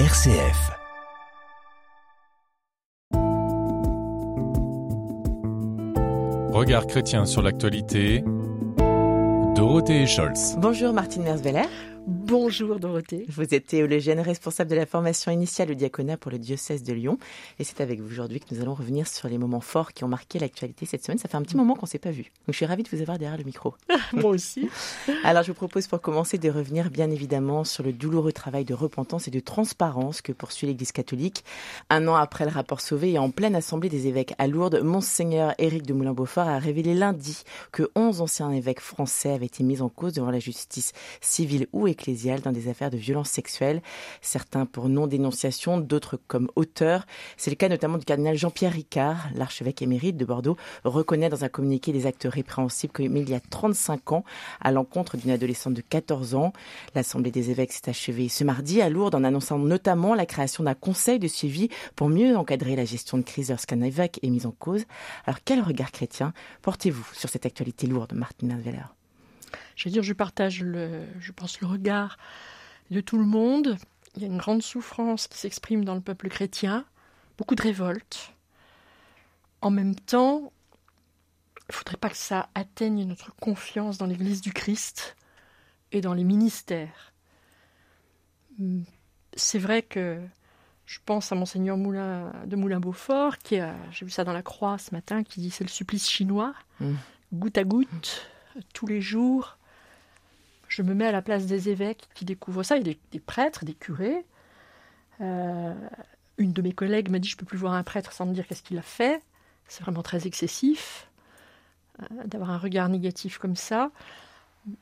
RCF. Regard chrétien sur l'actualité. Dorothée Scholz. Bonjour Martine Mersveller. Bonjour Dorothée. Vous êtes théologienne responsable de la formation initiale au diaconat pour le diocèse de Lyon. Et c'est avec vous aujourd'hui que nous allons revenir sur les moments forts qui ont marqué l'actualité cette semaine. Ça fait un petit moment qu'on ne s'est pas vu. Donc je suis ravie de vous avoir derrière le micro. Moi aussi. Alors je vous propose pour commencer de revenir bien évidemment sur le douloureux travail de repentance et de transparence que poursuit l'Église catholique. Un an après le rapport Sauvé et en pleine assemblée des évêques à Lourdes, Monseigneur Éric de Moulin-Beaufort a révélé lundi que 11 anciens évêques français avaient été mis en cause devant la justice civile ou ecclésiale dans des affaires de violences sexuelles, certains pour non-dénonciation, d'autres comme auteurs. C'est le cas notamment du cardinal Jean-Pierre Ricard, l'archevêque émérite de Bordeaux, reconnaît dans un communiqué des actes répréhensibles commis il y a 35 ans à l'encontre d'une adolescente de 14 ans. L'Assemblée des évêques s'est achevée ce mardi à Lourdes en annonçant notamment la création d'un conseil de suivi pour mieux encadrer la gestion de crise lorsqu'un évêque est mis en cause. Alors quel regard chrétien portez-vous sur cette actualité lourde, Martin Veller je veux dire, je partage, le, je pense, le regard de tout le monde. Il y a une grande souffrance qui s'exprime dans le peuple chrétien, beaucoup de révolte. En même temps, il ne faudrait pas que ça atteigne notre confiance dans l'Église du Christ et dans les ministères. C'est vrai que je pense à Monseigneur Moulin de Moulin-Beaufort, qui a, j'ai vu ça dans la croix ce matin, qui dit c'est le supplice chinois, mmh. goutte à goutte, tous les jours, je me mets à la place des évêques qui découvrent ça, il y a des, prêtres, des curés. Euh, une de mes collègues m'a dit je peux plus voir un prêtre sans me dire qu'est-ce qu'il a fait. C'est vraiment très excessif euh, d'avoir un regard négatif comme ça.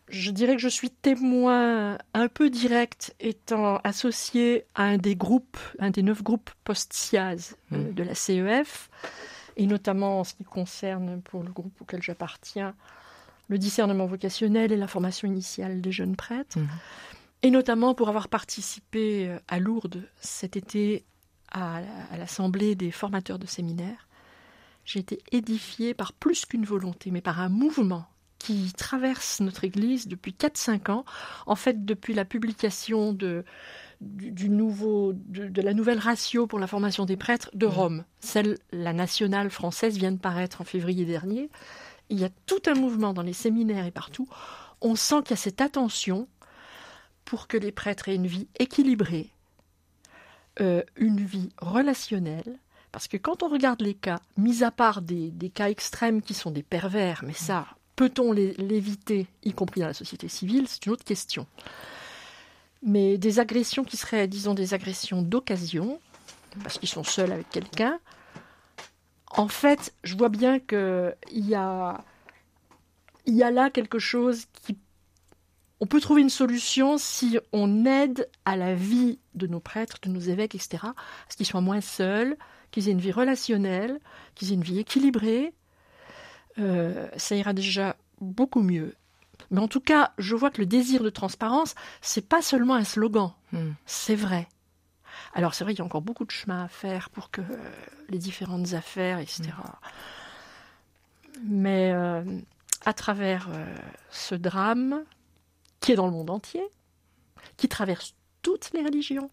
Je dirais que je suis témoin un peu direct, étant associé à un des groupes, un des neuf groupes post-SIAZ euh, mmh. de la CEF, et notamment en ce qui concerne pour le groupe auquel j'appartiens, le discernement vocationnel et la formation initiale des jeunes prêtres, mhm. et notamment pour avoir participé euh, à Lourdes cet été à, l'Assemblée des formateurs de séminaires. J'ai été édifiée par plus qu'une volonté, mais par un mouvement qui traverse notre Église depuis 4-5 ans, en fait depuis la publication de, du, nouveau, de, la nouvelle ratio pour la formation des prêtres de mhm. Rome. Celle, la nationale française, vient de paraître en février dernier il y a tout un mouvement dans les séminaires et partout. On sent qu'il y a cette attention pour que les prêtres aient une vie équilibrée, euh, une vie relationnelle, parce que quand on regarde les cas, mis à part des, cas extrêmes qui sont des pervers, mais ça, peut-on l'éviter, y compris dans la société civile, c'est une autre question. Mais des agressions qui seraient, disons, des agressions d'occasion, parce qu'ils sont seuls avec quelqu'un, en fait, je vois bien qu'il y a, il y a là quelque chose qui... On peut trouver une solution si on aide à la vie de nos prêtres, de nos évêques, etc., à ce qu'ils soient moins seuls, qu'ils aient une vie relationnelle, qu'ils aient une vie équilibrée. Euh, ça ira déjà beaucoup mieux. Mais en tout cas, je vois que le désir de transparence, c'est pas seulement un slogan. Hmm. C'est vrai. Alors c'est vrai qu'il y a encore beaucoup de chemin à faire pour que les différentes affaires, etc. Mais euh, à travers euh, ce drame qui est dans le monde entier, qui traverse toutes les religions,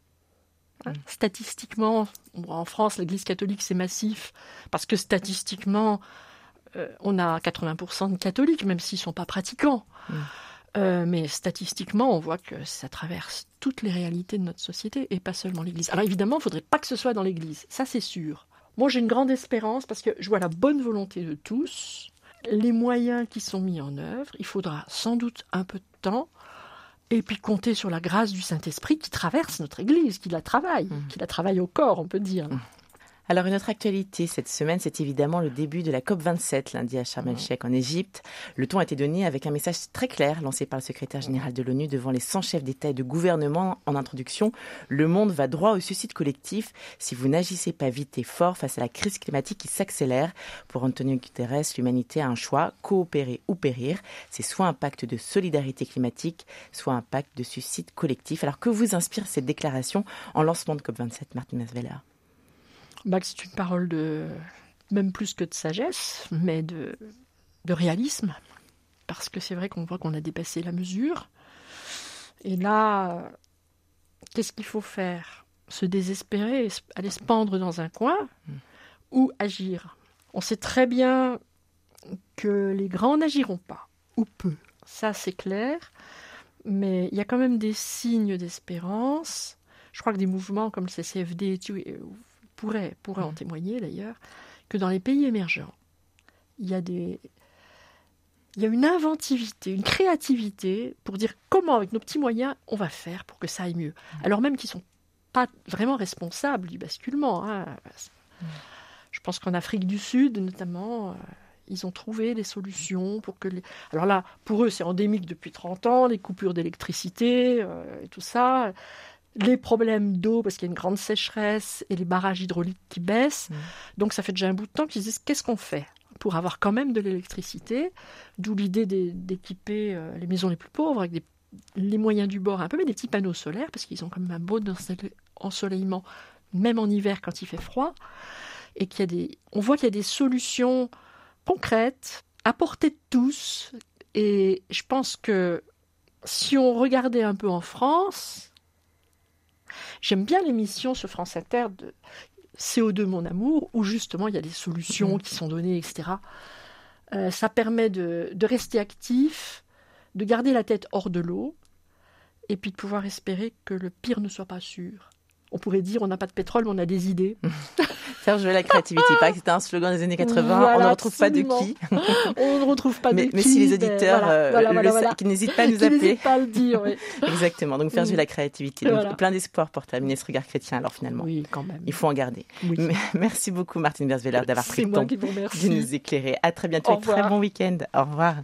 hein, mm. Statistiquement, en France, l'Église catholique, c'est massif, parce que statistiquement, euh, on a 80% de catholiques, même s'ils ne sont pas pratiquants. Mm. Euh, mais statistiquement, on voit que ça traverse toutes les réalités de notre société et pas seulement l'Église. Alors évidemment, il ne faudrait pas que ce soit dans l'Église, ça c'est sûr. Moi j'ai une grande espérance parce que je vois la bonne volonté de tous, les moyens qui sont mis en œuvre, il faudra sans doute un peu de temps, et puis compter sur la grâce du Saint-Esprit qui traverse notre Église, qui la travaille, mmh. qui la travaille au corps, on peut dire. Mmh. Alors une autre actualité cette semaine, c'est évidemment le début de la COP27 lundi à Sharm el-Sheikh en Égypte. Le ton a été donné avec un message très clair lancé par le secrétaire général de l'ONU devant les 100 chefs d'État et de gouvernement en introduction. Le monde va droit au suicide collectif si vous n'agissez pas vite et fort face à la crise climatique qui s'accélère. Pour Antonio Guterres, l'humanité a un choix, coopérer ou périr. C'est soit un pacte de solidarité climatique, soit un pacte de suicide collectif. Alors que vous inspire cette déclaration en lancement de COP27, Martinez Veller bah, c'est une parole de même plus que de sagesse, mais de, réalisme, parce que c'est vrai qu'on voit qu'on a dépassé la mesure. Et là, qu'est-ce qu'il faut faire? Se désespérer, aller se pendre dans un coin, ou agir. On sait très bien que les grands n'agiront pas, ou peu. Ça, c'est clair. Mais il y a quand même des signes d'espérance. Je crois que des mouvements comme le CCFD pourraient, pourraient en mm. témoigner d'ailleurs, que dans les pays émergents, il y a des, il y a une inventivité, une créativité pour dire comment, avec nos petits moyens, on va faire pour que ça aille mieux. Mm. Alors même qu'ils ne sont pas vraiment responsables du basculement. Hein. Mm. Je pense qu'en Afrique du Sud, notamment, euh, ils ont trouvé des solutions pour que les... Alors là, pour eux, c'est endémique depuis 30 ans, les coupures d'électricité euh, et tout ça, les problèmes d'eau parce qu'il y a une grande sécheresse et les barrages hydrauliques qui baissent. Mm. Donc ça fait déjà un bout de temps qu'ils disent qu'est-ce qu'on fait pour avoir quand même de l'électricité, d'où l'idée d'équiper euh, les maisons les plus pauvres avec les moyens du bord un peu, mais des petits panneaux solaires, parce qu'ils ont quand même un beau ensoleillement, même en hiver quand il fait froid, et qu'il y a des, on voit qu'il y a des solutions concrètes, à portée de tous, et je pense que si on regardait un peu en France, j'aime bien l'émission sur France Inter de, CO2 mon amour, où justement il y a des solutions qui sont données, etc. Euh, ça permet de, de, rester actif, de garder la tête hors de l'eau, et puis de pouvoir espérer que le pire ne soit pas sûr on pourrait dire on n'a pas de pétrole, mais on a des idées. Faire jouer la créativité. Pas que c'était un slogan des années 80. on ne retrouve pas de qui. on ne retrouve pas de qui. Mais si les auditeurs euh, qui n'hésitent pas à nous appeler. pas à le dire, oui. Exactement. Donc faire jouer la créativité. Donc, plein d'espoir pour terminer ce regard chrétien. Alors finalement, oui, quand même. il faut en garder. Merci beaucoup Martine Versveller d'avoir pris le temps de nous éclairer. À très bientôt et très bon week-end. Au revoir.